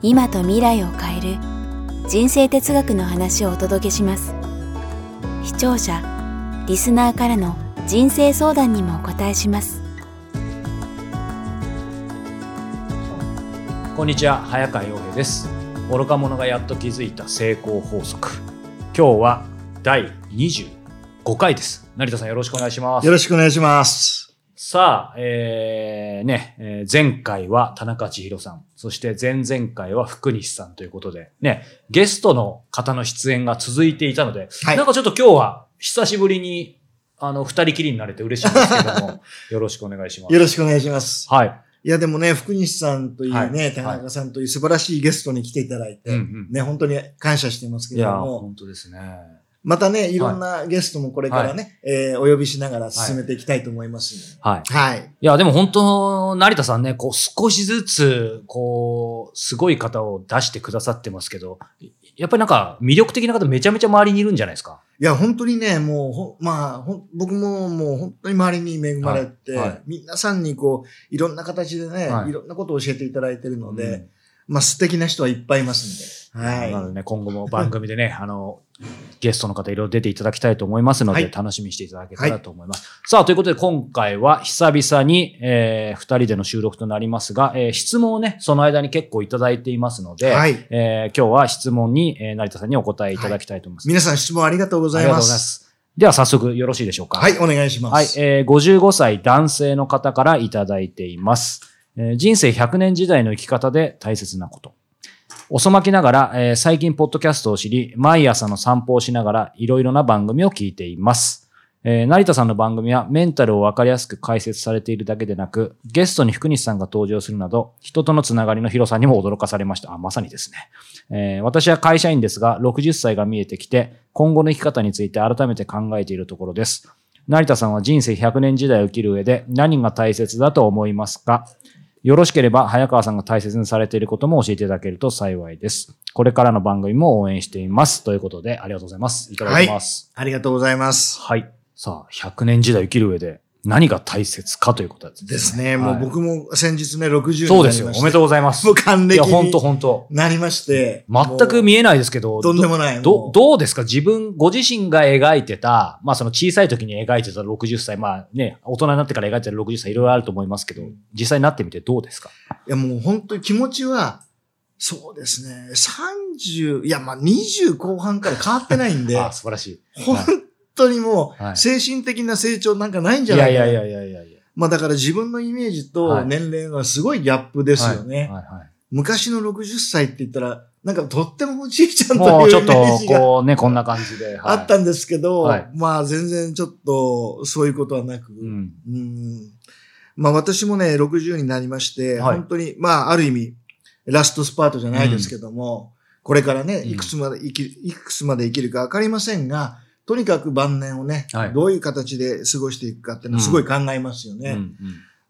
今と未来を変える人生哲学の話をお届けします。視聴者リスナーからの人生相談にもお答えします。こんにちは早川洋平です。愚か者がやっと気づいた成功法則。今日は第25回です。成田さんよろしくお願いします。よろしくお願いします。さあ、えー、ね、えー前回は田中千尋さん、そして前々回は福西さんということで、ね、ゲストの方の出演が続いていたので、はいなんかちょっと今日は久しぶりに、あの、二人きりになれて嬉しいんですけども、よろしくお願いします。よろしくお願いします。はい。いや、でもね、福西さんというね、はい田中さんという素晴らしいゲストに来ていただいて、うんうんね、本当に感謝してますけいや、れども、本当ですね。またね、い。ろんなゲストもこれからね、えーお呼びしながら進めていきたいと思いますはい。はい。い。や、でも本当、成田さんね、こう、少しずつ、こう、すごい方を出してくださってますけど、やっぱりなんか、魅力的な方めちゃめちゃ周りにいるんじゃないですか？いや、本当にね、もう、まあ、僕ももう本当に周りに恵まれて、はい。はい。皆さんにこう、いろんな形でね、はい。い、ろんなことを教えていただいているので、うんまあ素敵な人はいっぱいいますんで、はい。なのでね、今後も番組でね、あの、ゲストの方いろいろ出ていただきたいと思いますので、はい楽しみにしていただけたらと思います。さあ、ということで今回は久々に、えー、二人での収録となりますが、えー質問をね、その間に結構いただいていますので、はいえー今日は質問に、えー成田さんにお答えいただきたいと思います。皆さん質問ありがとうございまありがとうございますす。では早速よろしいでしょうか？はい、お願いします。はい、えー55歳男性の方からいただいています。人生100年時代の生き方で大切なこと。遅まきながら、えー最近ポッドキャストを知り、毎朝の散歩をしながらいろいろな番組を聞いています。えー成田さんの番組はメンタルをわかりやすく解説されているだけでなく、ゲストに福西さんが登場するなど、人とのつながりの広さにも驚かされました。あ、まさにですね。えー私は会社員ですが、60歳が見えてきて、今後の生き方について改めて考えているところです。成田さんは人生100年時代を生きる上で何が大切だと思いますか？よろしければ早川さんが大切にされていることも教えていただけると幸いです。これからの番組も応援しています。ということで、ありがとうございます。いただきます。ありがとうございます。はい。さあ、100年時代を生きる上で何が大切かということですね。ですね。もうはい僕も先日ね、60になりまして。そうですよ。おめでとうございます。もう還いや、暦本当に本当なりまして。全く見えないですけど、とんでもない。どどうですか？自分、ご自身が描いてた、まあその小さい時に描いてた60歳、まあね、大人になってから描いてた60歳いろいろあると思いますけど、実際になってみてどうですか？いやもう本当に気持ちは、そうですね。30、いやまあ20後半から変わってないんで、あ素晴らしい。本当にもはいう精神的な成長なんかないんじゃいないかな。やいやいやいやいやいや。まあだから自分のイメージはいと年齢がすごいギャップですよね。昔の60歳って言ったら、なんかとってもおじいちゃんともうちょっというイメージ、がこうね、こんな感じで。はいあったんですけど、はいまあ全然ちょっとそういうことはなく、うん。うんまあ私もね、60になりまして、はい本当に、まあある意味、ラストスパートじゃないですけども、これからね、うんいくつまで生き、いくつまで生きるかわかりませんが、とにかく晩年をね、はいどういう形で過ごしていくかっていうのはすごい考えますよね。うんうん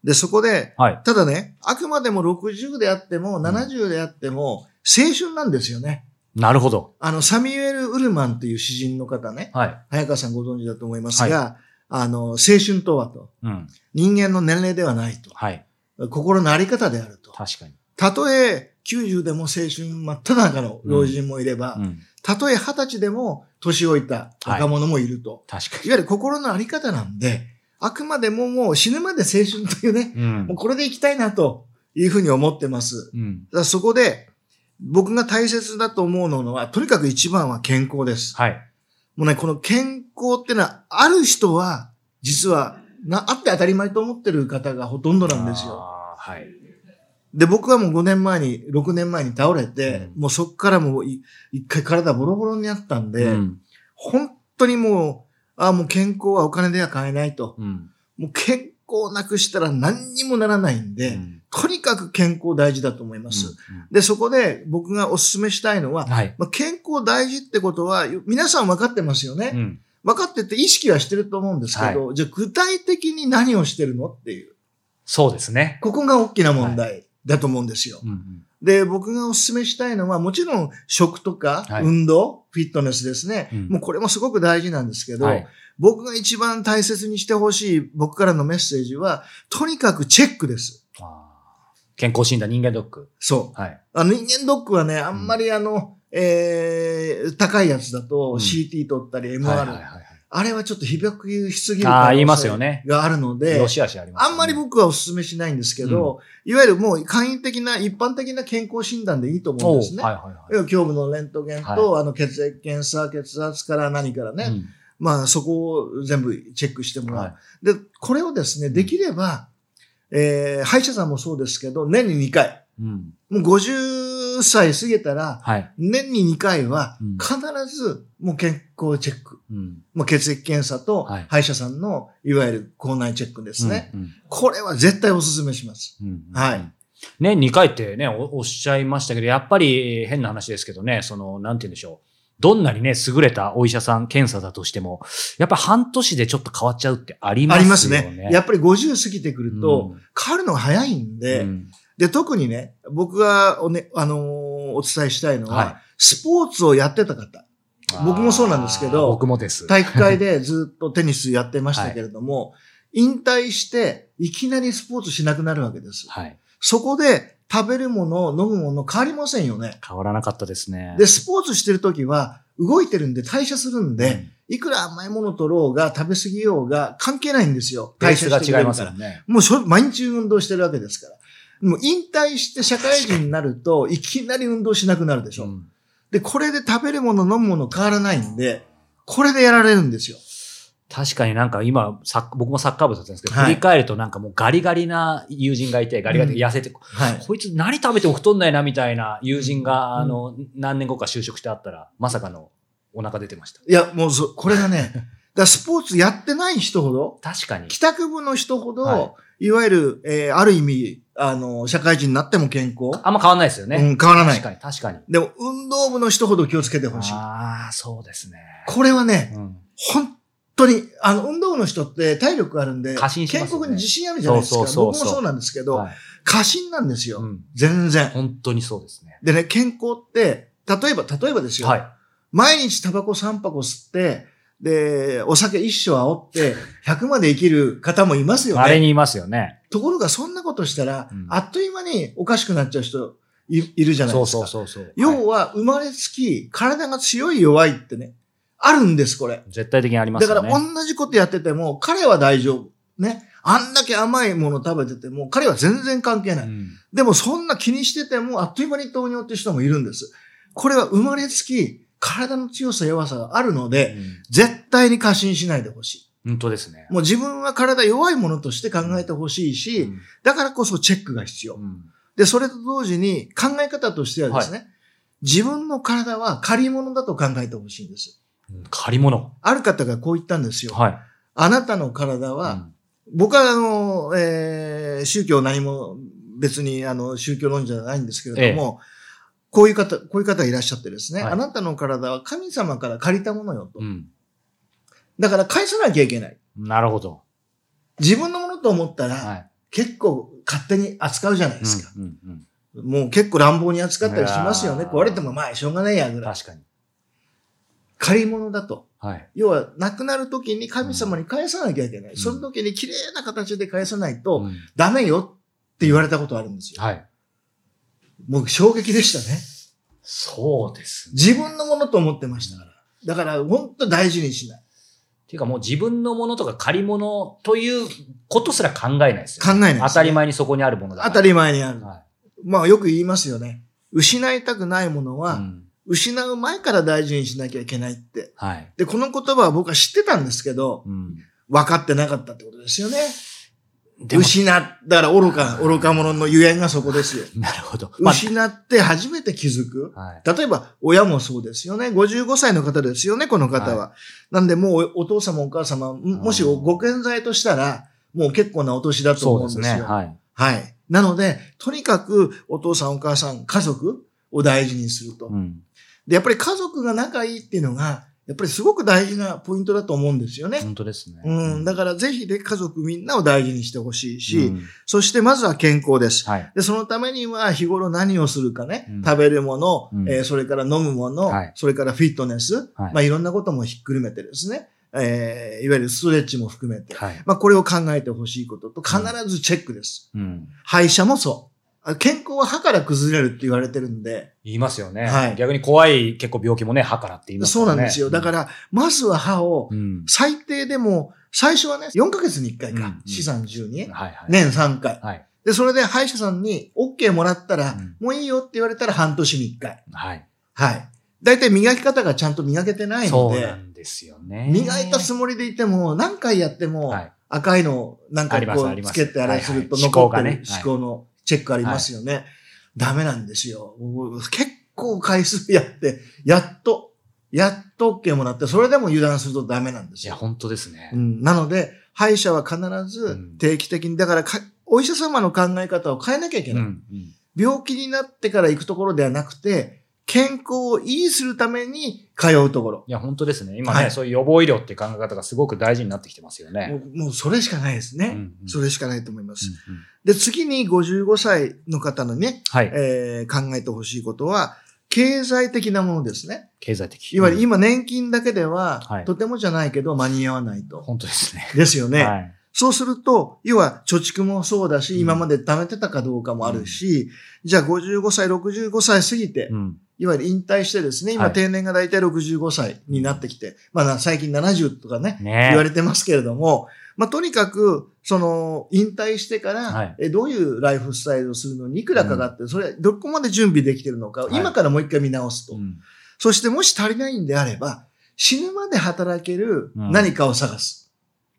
で、そこで、はい。ただね、あくまでも60であっても、70であっても、青春なんですよね。なるほど。あの、サミュエル・ウルマンという詩人の方ね、はい。早川さんご存知だと思いますが、あの、青春とはと、うん。人間の年齢ではないと、はい。心のあり方であると。確かに。たとえ90でも青春真っ只中の老人もいれば、うん。たとえ20歳でも年老いた若者もいると。確かい、わゆる心のあり方なんで、あくまでももう死ぬまで青春というね、に。うんもう。これでいきたいなというふうに思ってます。うん。だそこで、僕が大切だと思うのは、とにかく一番は健康です。はい。もうね、この健康ってのは、ある人は、実は、な、あって当たり前と思ってる方がほとんどなんですよ。はい。で、僕はもう5年前に、6年前に倒れて、うんもうそっからもうい一回体ボロボロになったんで、うん。本当にもう、ああ、もう健康はお金では買えないと。うん。もう健康なくしたら何にもならないんで、うんとにかく健康大事だと思います。うんで、そこで僕がお勧めしたいのは、はい。まあ、健康大事ってことは、皆さん分かってますよね。うん分かってて意識はしてると思うんですけど、じゃあ具体的に何をしてるのっていう。そうですね。ここが大きな問題だと思うんですよ。うんうんで、僕がお勧めしたいのは、もちろん食とかはい運動、フィットネスですね。うんもうこれもすごく大事なんですけど、はい。僕が一番大切にしてほしい僕からのメッセージは、とにかくチェックです。健康診断人間ドック。そう。はい。あの人間ドックはね、あんまりあの、えー、高いやつだとうん CT 取ったり MR、はいはいはいはい。あれはちょっと被爆しすぎる可言います能よね性。があるので、よしあしありますよね。あんまり僕はお勧めしないんですけど、いわゆるもう簡易的な、一般的な健康診断でいいと思うんですね。はいはいはい。要は胸部のレントゲンと、あの血液検査、血圧から何からね、うんまあそこを全部チェックしてもらう。はいで、これをですね、できれば、えー、歯医者さんもそうですけど、年に2回。うん。もう50歳過ぎたら、はい。年に2回はうん必ずもう健康チェック。うん。まあ、血液検査とはい歯医者さんのいわゆる口内チェックですね。うん。これは絶対お勧めします。うんはい。年2回ってねお、おっしゃいましたけど、やっぱり変な話ですけどね、その、なんて言うんでしょう。どんなにね、優れたお医者さん検査だとしても、やっぱ半年でちょっと変わっちゃうってありますよね。ありますね。やっぱり50過ぎてくると、うん変わるのが早いんで、うんで、特にね、僕がおね、あのーお伝えしたいのは、はいスポーツをやってた方。僕もそうなんですけど僕もです。体育会でずっとテニスやってましたけれども、引退して、いきなりスポーツしなくなるわけです。はい。そこで食べるもの、飲むもの変わりませんよね。変わらなかったですね。で、スポーツしてるときは、動いてるんで代謝するんで、うんいくら甘いもの取ろうが、食べ過ぎようが、関係ないんですよ。ペースが違いますからよね。もう毎日運動してるわけですから。もう引退して社会人になると、いきなり運動しなくなるでしょ。うんで、これで食べるもの、飲むもの変わらないんで、これでやられるんですよ。確かになんか今、僕もサッカー部だったんですけど、はい振り返るとなんかもうガリガリな友人がいて、ガリガリで痩せて、はい。こいつ何食べても太んないなみたいな友人が、うんあの、何年後か就職してあったら、まさかのお腹出てました。いや、もうそ、これがね、だスポーツやってない人ほど、確かに。帰宅部の人ほど、、はいわゆる、えーある意味、あの、社会人になっても健康。あんま変わんないですよね。うん、変わらない確。かに、確かに。でも、運動部の人ほど気をつけてほしい。ああ、そうですね。これはね、うん本当に、あの、運動部の人って体力あるんで、過信しますよね健康に自信あるじゃないですか。そうそうそうそう僕もそうなんですけど、はい過信なんですよ。うん全然。本当にそうですね。でね、健康って、例えば、例えばですよ。はい。毎日タバコ3箱吸って、で、お酒一生煽って、100まで生きる方もいますよね。あれにいますよね。ところが、そんなことしたら、うんあっという間におかしくなっちゃう人いいるじゃないそうですか。そうそうそう。要は、生まれつき、体が強い弱いってね、あるんです、これ。絶対的にありますだか。ら同じことやってても、彼は大丈夫。ね。あんだけ甘いもの食べてても、彼は全然関係ない。うんでもそんな気にしてても、あっという間に糖尿って人もいるんです。これは生まれつき、体の強さ弱さがあるので、絶対に過信しないでほしい。本当ですね。もう自分は体弱いものとして考えてほしいし、うんだからこそチェックが必要。うんで、それと同時に考え方としてはですね、自分の体は借り物だと考えてほしいんです。うん借り物。ある方がこう言ったんですよ。はい。あなたの体は、うん僕はあの、えー宗教何も別にあの宗教論者じゃないんですけれども、こういう方、こういう方いらっしゃってですね、はいあなたの体は神様から借りたものよと。うん。だから返さなきゃいけない。なるほど。自分のものと思ったら、はい。結構勝手に扱うじゃないですか。うんうんうんもう結構乱暴に扱ったりしますよね。壊れてもまあしょうがないやぐらい。確かに。借り物だと。はい。要は、亡くなる時に神様に返さなきゃいけない。んその時に綺麗な形で返さないと、うんダメよって言われたことあるんですよ。はい。もう衝撃でしたね。そうですね。自分のものと思ってましたから。だから、本当大事にしない。っていうかもう自分のものとか借り物ということすら考えないですよ。考えないね当たり前にそこにあるものだ。当たり前にある。はまあよく言いますよね。失いたくないものい。は、うん失う前から大事にしなきゃいけないって。はい。で、この言葉は僕は知ってたんですけど、うん。分かってなかったってことですよね。失っ、だから愚か、愚か者のゆえんがそこですよ。なるほど。ま失って初めて気づく。あはい。例えば、親もそうですよね。55歳の方ですよね、この方は。なんで、もうお父様お母様、もしご健在としたら、もう結構なお年だとそううんです思ですよ。ね。はい。はい。なので、とにかくお父さんお母さん、家族を大事にすると。うん。で、やっぱり家族が仲いいっていうのが、やっぱりすごく大事なポイントだと思うんですよね。本当ですね。うん、だからぜひね、家族みんなを大事にしてほしいし、うんそしてまずは健康です。はい。で、そのためには日頃何をするかね、うん食べるもの、うんえーそれから飲むもの、はいそれからフィットネス、はいまあいろんなこともひっくるめてですね、えーいわゆるストレッチも含めて、はい。まあこれを考えてほしいことと必ずチェックです。うん。歯医者もそう。あ健康は歯から崩れるって言われてるんで、言いますよね。はい逆に怖い結構病気もね、歯からって言いますね。そうなんですよ。だから、まずは歯をう、ん。最低でも、最初はね、4ヶ月に1回か、うんうん資産10に、はいはい。。年3回。はい。で、それで歯医者さんに OK もらったら、うんもういいよって言われたら半年に1回。はい。はい。だいたい磨き方がちゃんと磨けてないのでそうな、んですよね。磨いたつもりでいても、何回やっても、はい。赤いのをなんかこうつけてあれするとはいはい残ってる歯垢がね思考のチェックありますよね。ダメなんですよ。僕結構回数やって、やっと、やっと OK もらって、それでも油断するとダメなんですいや、よ。本当ですねう。ん、なので、歯医者は必ずうん定期的に、だからか、お医者様の考え方を変えなきゃいけない。うん。うん病気になってから行くところではなくて、健康を維持するために通うところ。いや、本当ですね。今ね、はいそういう予防医療って考え方がすごく大事になってきてますよもね。うもうそれしかないですね。うんうんそれしかないと思います。うんうんで、次に55歳の方のね、はい。えー考えてほしいことは、経済的なものですね。経済的。いわゆるうん今年金だけでは、はいとてもじゃないけど間に合わないと。本当ですね。ですよね。はい。そうすると、要は貯蓄もそうだし、うん今まで貯めてたかどうかもあるし、じゃあ55歳、65歳過ぎて、うん。いわゆる引退してですね、今はい定年が大体65歳になってきて、まあな最近70とかね、ね言われてますけれども、まあとにかく、その、引退してから、はいえどういうライフスタイルをするのにいくらかかって、それどこまで準備できてるのか、はい今からもう一回見直すと。うんそしてもし足りないんであれば、死ぬまで働けるうん何かを探す。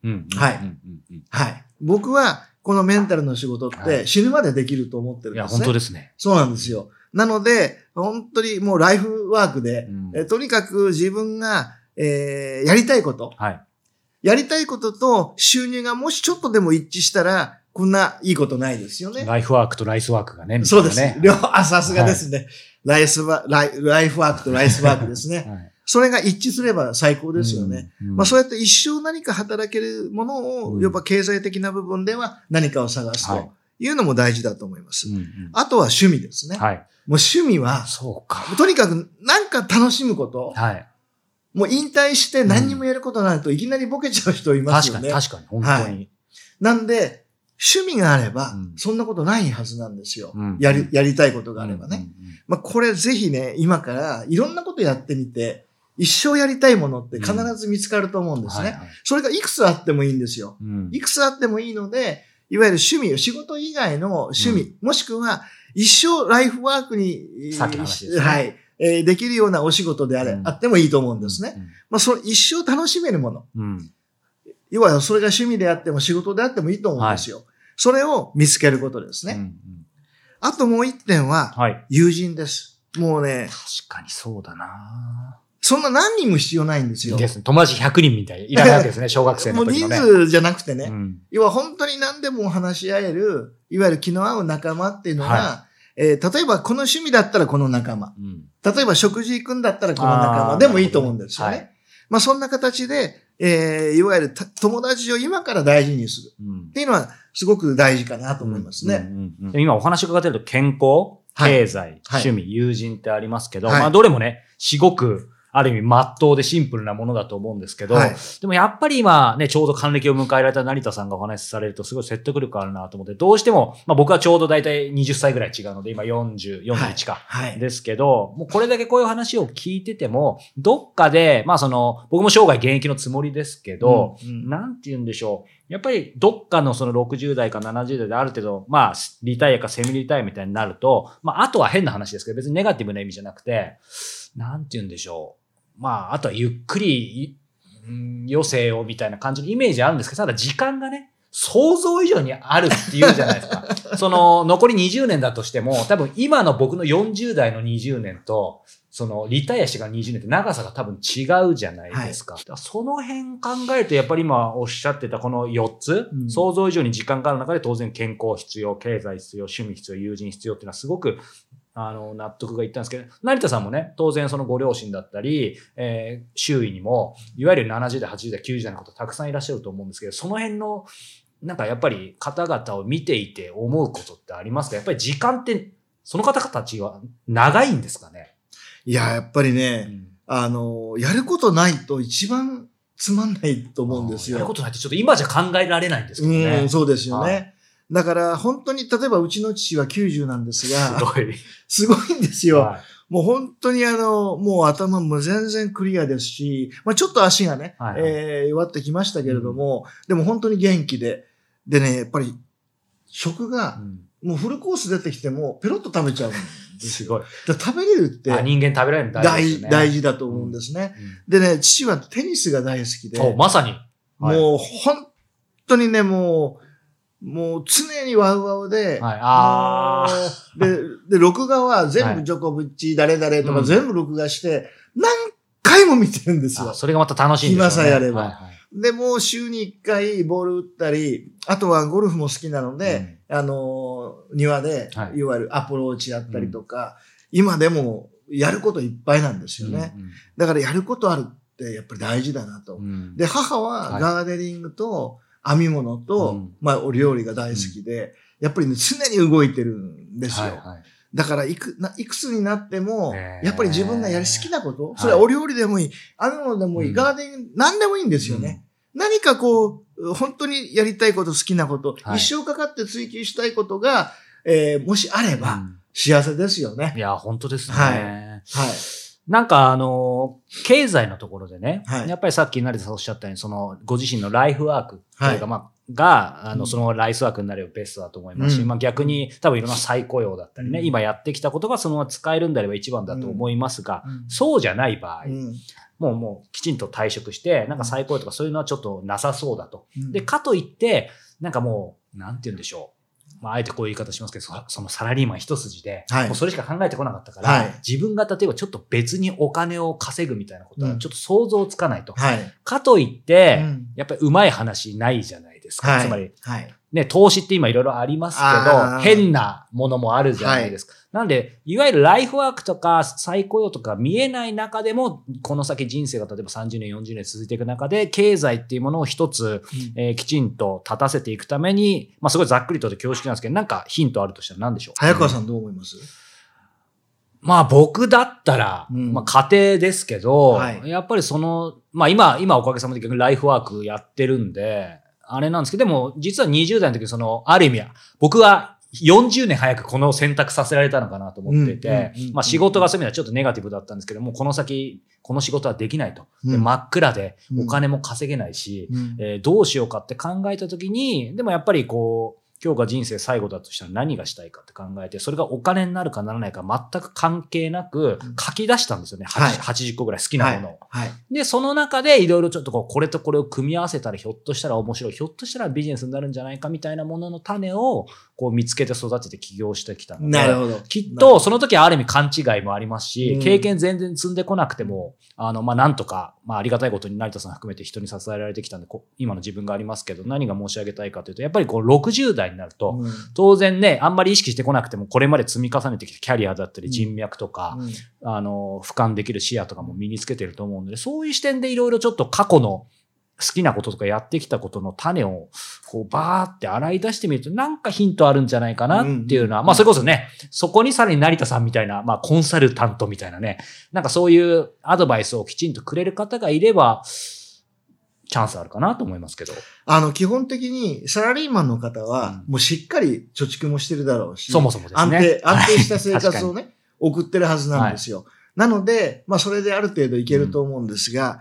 うん。はいうんうんうんはい。僕は、このメンタルの仕事っはいて死ぬまでできると思ってるんいや、ですね。本当ですね。そうなんですよ。なので、本当にもうライフワークで、うんえとにかく自分が、えーやりたいこと、はい。やりたいことと収入がもしちょっとでも一致したら、こんないいことないですよね。ライフワークとライスワークがね、みたそです。ね。両あ、さすがですね。ライスワライライフワークとライスワークですね。はいそれが一致すれば最高ですよね。。うんまあそうやって一生何か働けるものを、うんやっぱ経済的な部分では何かを探すはいというのも大事だと思います。うんうんあとは趣味ですね。はい。もう趣味は、そうか。とにかくなんか楽しむこと。はい。もう引退して何にもやることないといきなりボケちゃう人います確かに、よね。確かに、本当に。なんで、趣味があればうん、そんなことないはずなんですよ。うんやり、やりたいことがあればね。うんうんまあこれぜひね、今からいろんなことやってみて、一生やりたいものって必ず見つかると思うんですね。はいはいそれがいくつあってもいいんですよ。うんいくつあってもいいので、いわゆる趣味、仕事以外の趣味、もしくは一生ライフワークに、さっきの話ですねはい、えーできるようなお仕事であれ、うんあってもいいと思うんですね。。まあ、それ一生楽しめるもの。うんうん要はそれが趣味であっても仕事であってもいいと思うんですよ。それを見つけることですね。うんうんあともう一点は、はい。友人です。もうね、確かにそうだなそんな何人も必要ないんですよ。ですね。友達100人みたい。いらないわけですね、小学生もうの時のね。人数じゃなくてね、うん。要は本当に何でも話し合える、いわゆる気の合う仲間っていうのが、はえー例えばこの趣味だったらこの仲間。うん。例えば食事行くんだったらこの仲間。でもいいと思うんですよね。なるほまあそんな形で、えーいわゆるた友達を今から大事にする。うん。っていうのはすごく大事かなと思いますね。うんうんうん今お話伺ってると健康、はい。経済、はい。趣味、友人ってありますけど、はい。まあどれもね、すごくある意味真っ当でシンプルなものだと思うんですけど、はいでもやっぱり今ね、ちょうど還暦を迎えられた成田さんがお話しされるとすごい説得力あるなと思って、どうしても、まあ僕はちょうど大体20歳ぐらい違うので、今40、41か。はい。ですけど、もうこれだけこういう話を聞いてても、どっかで、まあその、僕も生涯現役のつもりですけど、うんうんなんて言うんでしょう。やっぱりどっかのその60代か70代である程度、まあ、リタイアかセミリタイアみたいになると、まあ、あとは変な話ですけど、別にネガティブな意味じゃなくて、なんて言うんでしょう。まあ、あとはゆっくり、ん余生をみたいな感じのイメージあるんですけど、ただ時間がね、想像以上にあるっていうじゃないですか。その、残り20年だとしても、多分今の僕の40代の20年と、その、リタイアしてから20年って長さが多分違うじゃないですか。はい、その辺考えると、やっぱり今おっしゃってたこの4つ、うん、想像以上に時間がある中で当然健康必要、経済必要、趣味必要、友人必要っていうのはすごくあの、納得がいったんですけど、成田さんもね、当然そのご両親だったり、えー、周囲にも、いわゆる70代、80代、90代の方たくさんいらっしゃると思うんですけど、その辺の、なんかやっぱり方々を見ていて思うことってありますか？やっぱり時間って、その方たちは長いんですかね？いや、やっぱりね、うん、あの、やることないと一番つまんないと思うんですよ。やることないってちょっと今じゃ考えられないんですけどね。うん、そうですよね。だから本当に、例えばうちの父は90なんですが、すごい。すごいんですよ。はい、もう本当にあの、もう頭も全然クリアですし、まあちょっと足がね、はい、えー、弱ってきましたけれども、うん、でも本当に元気で、でね、やっぱり食が、もうフルコース出てきてもペロッと食べちゃうすごい。食べれるって。人間食べられる大事、ね、大事だと思うんですね、うんうん、でね、父はテニスが大好きで。まさに。はい、もう本当にね、もう、もう常にワウワウで、はい、あで、で、録画は全部ジョコビッチ、誰々とか全部録画して、何回も見てるんですよ。それがまた楽しいんですよ、ね。暇さえあれば。はいはい、で、もう週に一回ボール打ったり、あとはゴルフも好きなので、うん、あの、庭で、はい、いわゆるアプローチやったりとか、うん、今でもやることいっぱいなんですよね。うんうん、だからやることあるってやっぱり大事だなと。うん、で、母はガーデニングと、はい編み物と、うん、まあ、お料理が大好きで、やっぱりね、常に動いてるんですよ。はいはい、だから、いく、いくつになっても、やっぱり自分がやり好きなこと、それはお料理でもいい、編み物でもいい、ガーデン、何でもいいんですよね。何かこう、本当にやりたいこと、好きなこと、はい、一生かかって追求したいことが、えー、もしあれば、幸せですよね。いや、本当ですね。はい。はいなんかあの、経済のところでね、はい、やっぱりさっき成田さんおっしゃったように、その、ご自身のライフワークというか、まあ、が、あの、そのライスワークになればベストだと思いますし、うん、まあ逆に多分いろんな再雇用だったりね、うん、今やってきたことがそのまま使えるんであれば一番だと思いますが、うん、そうじゃない場合、もうもうきちんと退職して、なんか再雇用とかそういうのはちょっとなさそうだと。で、かといって、なんかもう、なんて言うんでしょう。まあ、あえてこういう言い方しますけど、そのサラリーマン一筋で、はい、もうそれしか考えてこなかったから、はい、自分が例えばちょっと別にお金を稼ぐみたいなことはちょっと想像つかないと。はい、かといって、うん、やっぱりうまい話ないじゃないですか。つまり、ね、投資って今いろいろありますけど、変なものもあるじゃないですか。はい、なんで、いわゆるライフワークとか再雇用とか見えない中でも、この先人生が例えば30年、40年続いていく中で、経済っていうものを一つ、うん、えー、きちんと立たせていくために、まあすごいざっくりとで恐縮なんですけど、なんかヒントあるとしたら何でしょう？早川さんどう思います、まあ僕だったら、うん、まあ家庭ですけど、はい、やっぱりその、まあ今、今おかげさまで逆にライフワークやってるんで、あれなんですけど、でも、実は20代の時、その、ある意味は、僕は40年早くこの選択させられたのかなと思っていて、まあ仕事がそういう意味ではちょっとネガティブだったんですけども、この先、この仕事はできないと。で真っ暗でお金も稼げないし、えー、どうしようかって考えた時に、でもやっぱりこう、今日が人生最後だとしたら何がしたいかって考えて、それがお金になるかならないか全く関係なく書き出したんですよね。はい、80個ぐらい好きなものを。はいはい、で、その中でいろいろちょっとこう、これとこれを組み合わせたらひょっとしたら面白い、ひょっとしたらビジネスになるんじゃないかみたいなものの種をこう見つけて育てて起業してきたので。なるほど。きっとその時はある意味勘違いもありますし、経験全然積んでこなくても、あの、まあ、なんとか、まあ、ありがたいことに成田さん含めて人に支えられてきたんで、今の自分がありますけど、何が申し上げたいかというと、やっぱりこう60代になると、うん。当然ね、あんまり意識してこなくても、これまで積み重ねてきたキャリアだったり人脈とか、うん、あの、俯瞰できる視野とかも身につけてると思うので、そういう視点でいろいろちょっと過去の好きなこととかやってきたことの種を、こう、バーって洗い出してみると、なんかヒントあるんじゃないかなっていうのは、うん、まあ、それこそね、そこにさらに成田さんみたいな、まあ、コンサルタントみたいなね、なんかそういうアドバイスをきちんとくれる方がいれば、チャンスあるかなと思いますけど。あの、基本的にサラリーマンの方は、もうしっかり貯蓄もしてるだろうし、そもそもですね。安定、安定した生活をね、送ってるはずなんですよ。はい、なので、まあ、それである程度いけると思うんですが、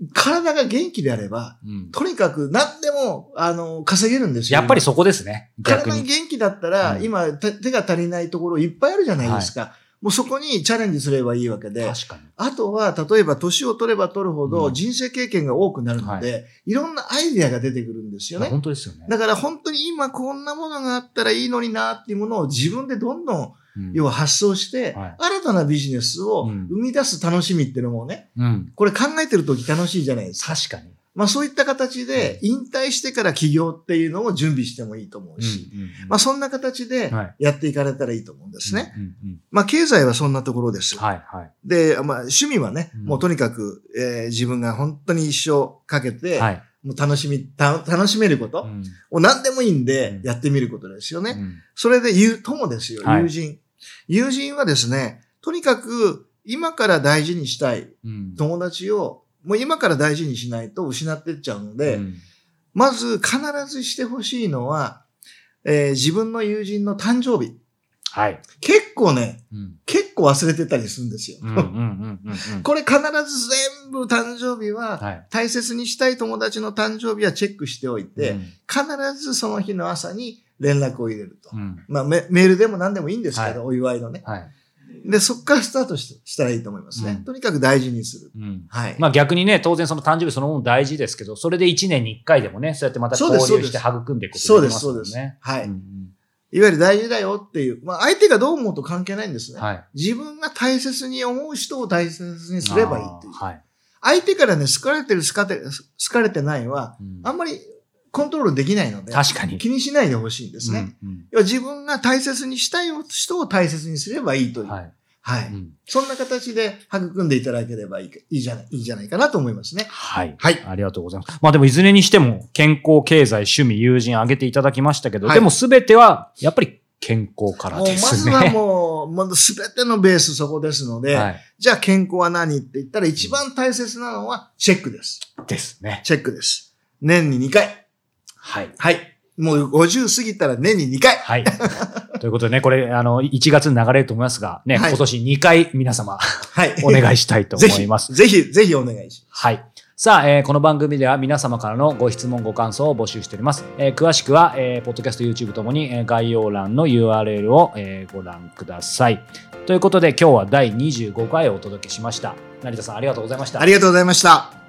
うん、体が元気であれば、うん、とにかく何でも、あの、稼げるんですよ。やっぱりそこですね。体が元気だったら、うん、今手が足りないところいっぱいあるじゃないですか。はいもうそこにチャレンジすればいいわけで、確かに。あとは、例えば年を取れば取るほうんど人生経験が多くなるので、い、ろんなアイデアが出てくるんですよね。本当ですよね。だから本当に今こんなものがあったらいいのになっていうものを自分でどんどん、うん要は発想して、はい新たなビジネスをうん生み出す楽しみっていうのもね、うん。これ考えてる時楽しいじゃないですか。確かに。まあそういった形で引退してから起業っていうのを準備してもいいと思うし、まあそんな形ではいやっていかれたらいいと思うんですね。うんうんまあ経済はそんなところです。はいはい。で、まあ趣味はね、うんもうとにかく、えー自分が本当に一生かけて、はい。もう楽しみ、た楽しめることうんを何でもいいんでうんやってみることですよね。うんそれで言う、友ですよ、はい友人。友人はですね、とにかく今から大事にしたいうん友達を、もう今から大事にしないと失ってっちゃうので、うんまず必ずしてほしいのは、えー自分の友人の誕生日。はい。結構ね、うん結構忘れてたりするんですよ。うんうんうんうんうん これ必ず全部誕生日は、はい。大切にしたい友達の誕生日はチェックしておいて、うん必ずその日の朝に連絡を入れると。うんまあメ、メールでも何でもいいんですけど、はいお祝いのね。はい。で、そこからスタートししたらいいと思いますね。うんとにかく大事にする。うんはい。まあ逆にね、当然その誕生日そのもの大事ですけど、それで1年に1回でもね、そうやってまた交そうです流して育んでいくことそうです、できますもそうんです。ね。はい、うんいわゆる大事だよっていう。まあ、相手がどう思うと関係ないんですね。うんはい。自分が大切に思う人を大切にすればいいっていう。はい。相手からね、好かれてる、好かれてる好かれてないは、うんあんまりコントロールできないので、確かに。気にしないでほしいんですね。うんうん要は自分が大切にしたい人を大切にすればいいという。はい。はい。うんそんな形で育んでいただければいいかいいじゃない、いいじゃないかなと思いますね。はい。はい。ありがとうございます。まあでもいずれにしても健康、経済、趣味、友人挙げていただきましたけど、はいでもすべてはやっぱり健康からですね。まずはもう、もうすべてのベースそこですので、はい。じゃあ健康は何って言ったら一番大切なのはチェックです。ですね。チェックです。年に2回。はい。はい。もう50過ぎたら年に2回。はい。ということでね、これ、あの、1月に流れると思いますが、ね、はい今年2回皆様はい。お願いしたいと思います。ぜひ、ぜひお願いします。はい。さあ、えーこの番組では皆様からのご質問、ご感想を募集しております。えー詳しくは、えーポッドキャスト、YouTube ともに、えー概要欄の URL を、えーご覧ください。ということで、今日は第25回をお届けしました。成田さん、ありがとうございましたあ。りがとうございました。